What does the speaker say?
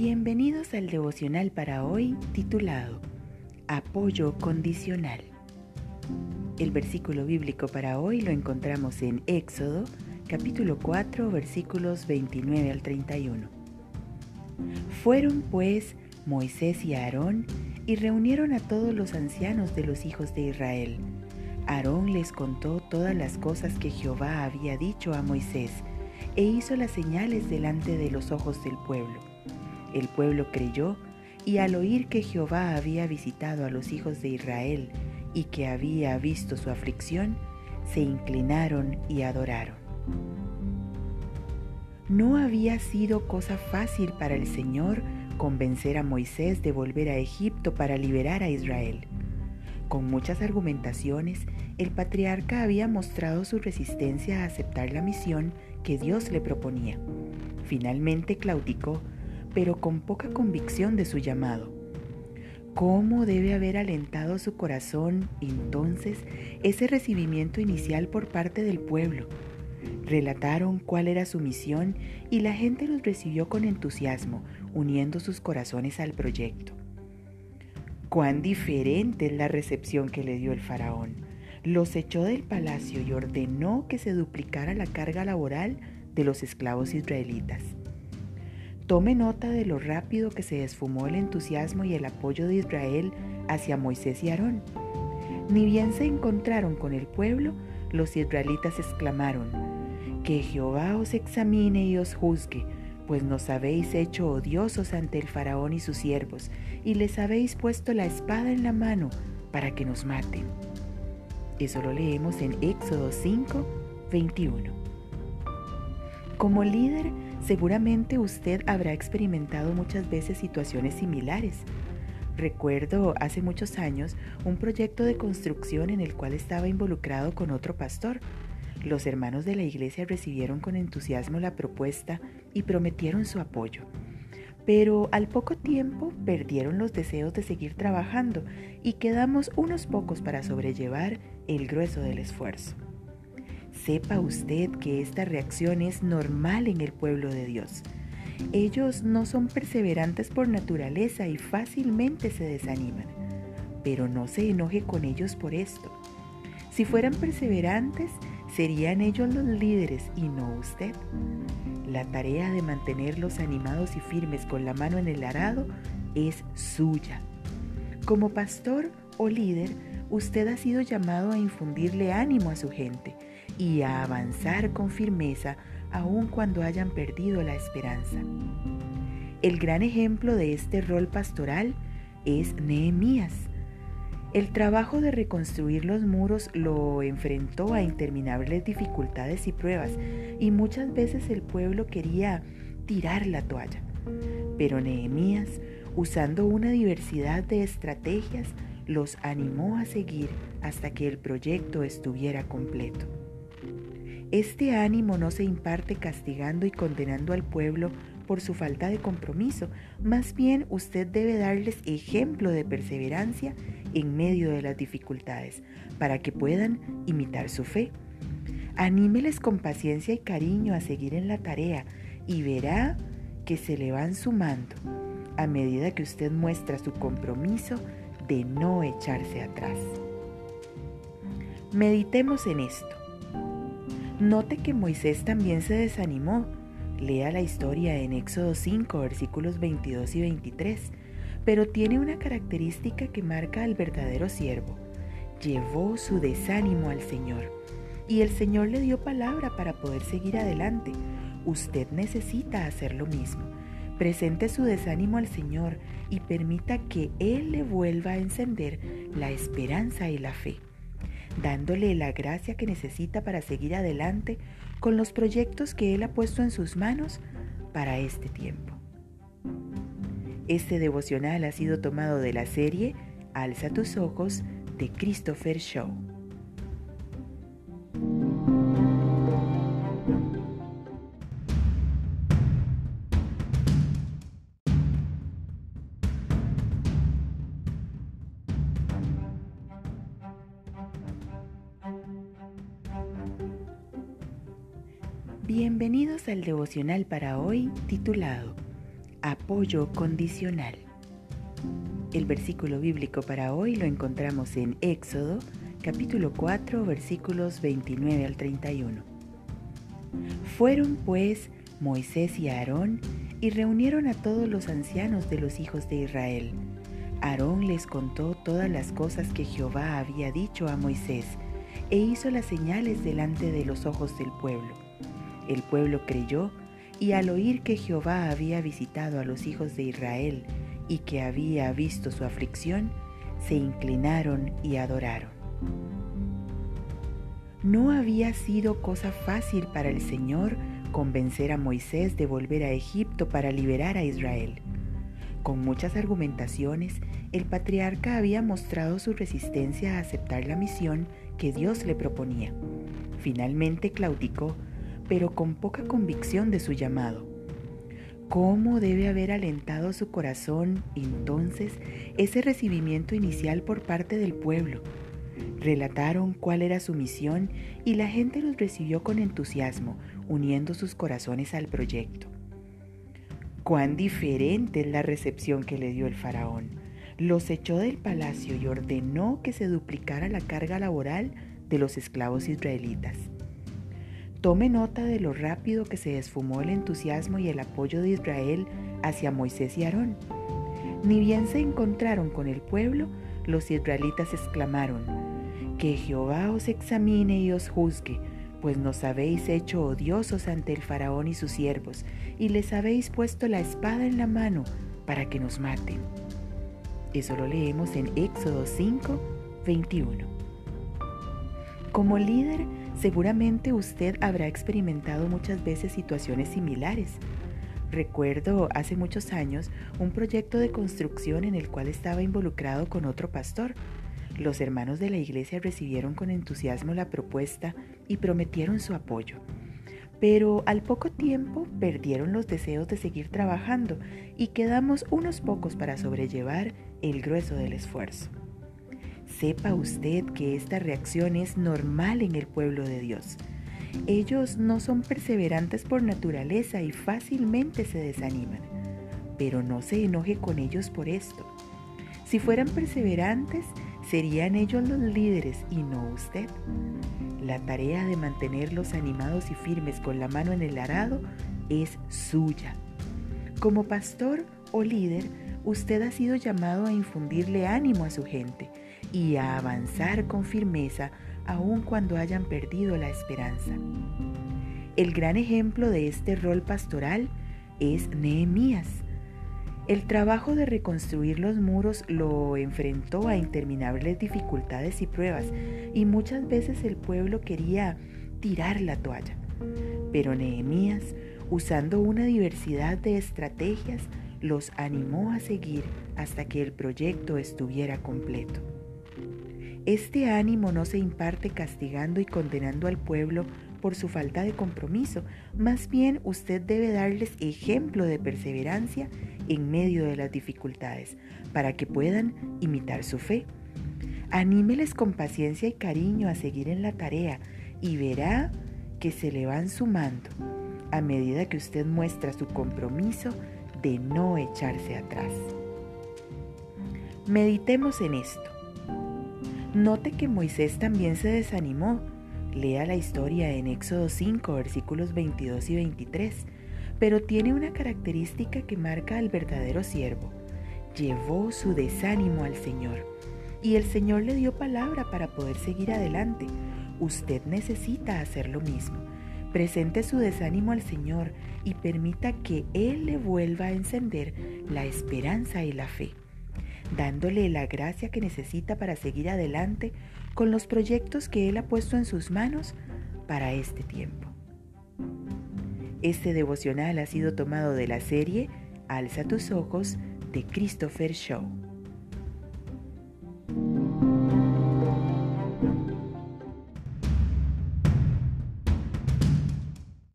Bienvenidos al devocional para hoy titulado Apoyo condicional. El versículo bíblico para hoy lo encontramos en Éxodo capítulo 4 versículos 29 al 31. Fueron pues Moisés y Aarón y reunieron a todos los ancianos de los hijos de Israel. Aarón les contó todas las cosas que Jehová había dicho a Moisés e hizo las señales delante de los ojos del pueblo. El pueblo creyó y al oír que Jehová había visitado a los hijos de Israel y que había visto su aflicción, se inclinaron y adoraron. No había sido cosa fácil para el Señor convencer a Moisés de volver a Egipto para liberar a Israel. Con muchas argumentaciones, el patriarca había mostrado su resistencia a aceptar la misión que Dios le proponía. Finalmente claudicó, pero con poca convicción de su llamado. ¿Cómo debe haber alentado su corazón entonces ese recibimiento inicial por parte del pueblo? Relataron cuál era su misión y la gente los recibió con entusiasmo, uniendo sus corazones al proyecto. Cuán diferente es la recepción que le dio el faraón. Los echó del palacio y ordenó que se duplicara la carga laboral de los esclavos israelitas. Tome nota de lo rápido que se esfumó el entusiasmo y el apoyo de Israel hacia Moisés y Aarón. Ni bien se encontraron con el pueblo, los israelitas exclamaron, Que Jehová os examine y os juzgue, pues nos habéis hecho odiosos ante el faraón y sus siervos, y les habéis puesto la espada en la mano para que nos maten. Eso lo leemos en Éxodo 5, 21. Como líder, seguramente usted habrá experimentado muchas veces situaciones similares. Recuerdo hace muchos años un proyecto de construcción en el cual estaba involucrado con otro pastor. Los hermanos de la iglesia recibieron con entusiasmo la propuesta y prometieron su apoyo. Pero al poco tiempo perdieron los deseos de seguir trabajando y quedamos unos pocos para sobrellevar el grueso del esfuerzo. Sepa usted que esta reacción es normal en el pueblo de Dios. Ellos no son perseverantes por naturaleza y fácilmente se desaniman. Pero no se enoje con ellos por esto. Si fueran perseverantes, serían ellos los líderes y no usted. La tarea de mantenerlos animados y firmes con la mano en el arado es suya. Como pastor o líder, usted ha sido llamado a infundirle ánimo a su gente y a avanzar con firmeza aun cuando hayan perdido la esperanza. El gran ejemplo de este rol pastoral es Nehemías. El trabajo de reconstruir los muros lo enfrentó a interminables dificultades y pruebas y muchas veces el pueblo quería tirar la toalla. Pero Nehemías, usando una diversidad de estrategias, los animó a seguir hasta que el proyecto estuviera completo. Este ánimo no se imparte castigando y condenando al pueblo por su falta de compromiso, más bien usted debe darles ejemplo de perseverancia en medio de las dificultades, para que puedan imitar su fe. Anímeles con paciencia y cariño a seguir en la tarea y verá que se le van sumando a medida que usted muestra su compromiso de no echarse atrás. Meditemos en esto. Note que Moisés también se desanimó. Lea la historia en Éxodo 5, versículos 22 y 23, pero tiene una característica que marca al verdadero siervo. Llevó su desánimo al Señor y el Señor le dio palabra para poder seguir adelante. Usted necesita hacer lo mismo. Presente su desánimo al Señor y permita que Él le vuelva a encender la esperanza y la fe dándole la gracia que necesita para seguir adelante con los proyectos que Él ha puesto en sus manos para este tiempo. Este devocional ha sido tomado de la serie Alza tus ojos de Christopher Shaw. Bienvenidos al devocional para hoy titulado Apoyo condicional. El versículo bíblico para hoy lo encontramos en Éxodo capítulo 4 versículos 29 al 31. Fueron pues Moisés y Aarón y reunieron a todos los ancianos de los hijos de Israel. Aarón les contó todas las cosas que Jehová había dicho a Moisés e hizo las señales delante de los ojos del pueblo. El pueblo creyó y al oír que Jehová había visitado a los hijos de Israel y que había visto su aflicción, se inclinaron y adoraron. No había sido cosa fácil para el Señor convencer a Moisés de volver a Egipto para liberar a Israel. Con muchas argumentaciones, el patriarca había mostrado su resistencia a aceptar la misión que Dios le proponía. Finalmente claudicó pero con poca convicción de su llamado. ¿Cómo debe haber alentado su corazón entonces ese recibimiento inicial por parte del pueblo? Relataron cuál era su misión y la gente los recibió con entusiasmo, uniendo sus corazones al proyecto. Cuán diferente es la recepción que le dio el faraón. Los echó del palacio y ordenó que se duplicara la carga laboral de los esclavos israelitas. Tome nota de lo rápido que se esfumó el entusiasmo y el apoyo de Israel hacia Moisés y Aarón. Ni bien se encontraron con el pueblo, los israelitas exclamaron, Que Jehová os examine y os juzgue, pues nos habéis hecho odiosos ante el faraón y sus siervos, y les habéis puesto la espada en la mano para que nos maten. Eso lo leemos en Éxodo 5, 21. Como líder, Seguramente usted habrá experimentado muchas veces situaciones similares. Recuerdo hace muchos años un proyecto de construcción en el cual estaba involucrado con otro pastor. Los hermanos de la iglesia recibieron con entusiasmo la propuesta y prometieron su apoyo. Pero al poco tiempo perdieron los deseos de seguir trabajando y quedamos unos pocos para sobrellevar el grueso del esfuerzo. Sepa usted que esta reacción es normal en el pueblo de Dios. Ellos no son perseverantes por naturaleza y fácilmente se desaniman, pero no se enoje con ellos por esto. Si fueran perseverantes, serían ellos los líderes y no usted. La tarea de mantenerlos animados y firmes con la mano en el arado es suya. Como pastor o líder, usted ha sido llamado a infundirle ánimo a su gente y a avanzar con firmeza aun cuando hayan perdido la esperanza. El gran ejemplo de este rol pastoral es Nehemías. El trabajo de reconstruir los muros lo enfrentó a interminables dificultades y pruebas y muchas veces el pueblo quería tirar la toalla. Pero Nehemías, usando una diversidad de estrategias, los animó a seguir hasta que el proyecto estuviera completo. Este ánimo no se imparte castigando y condenando al pueblo por su falta de compromiso, más bien usted debe darles ejemplo de perseverancia en medio de las dificultades, para que puedan imitar su fe. Anímeles con paciencia y cariño a seguir en la tarea y verá que se le van sumando a medida que usted muestra su compromiso de no echarse atrás. Meditemos en esto. Note que Moisés también se desanimó. Lea la historia en Éxodo 5, versículos 22 y 23, pero tiene una característica que marca al verdadero siervo. Llevó su desánimo al Señor y el Señor le dio palabra para poder seguir adelante. Usted necesita hacer lo mismo. Presente su desánimo al Señor y permita que Él le vuelva a encender la esperanza y la fe dándole la gracia que necesita para seguir adelante con los proyectos que Él ha puesto en sus manos para este tiempo. Este devocional ha sido tomado de la serie Alza tus ojos de Christopher Shaw.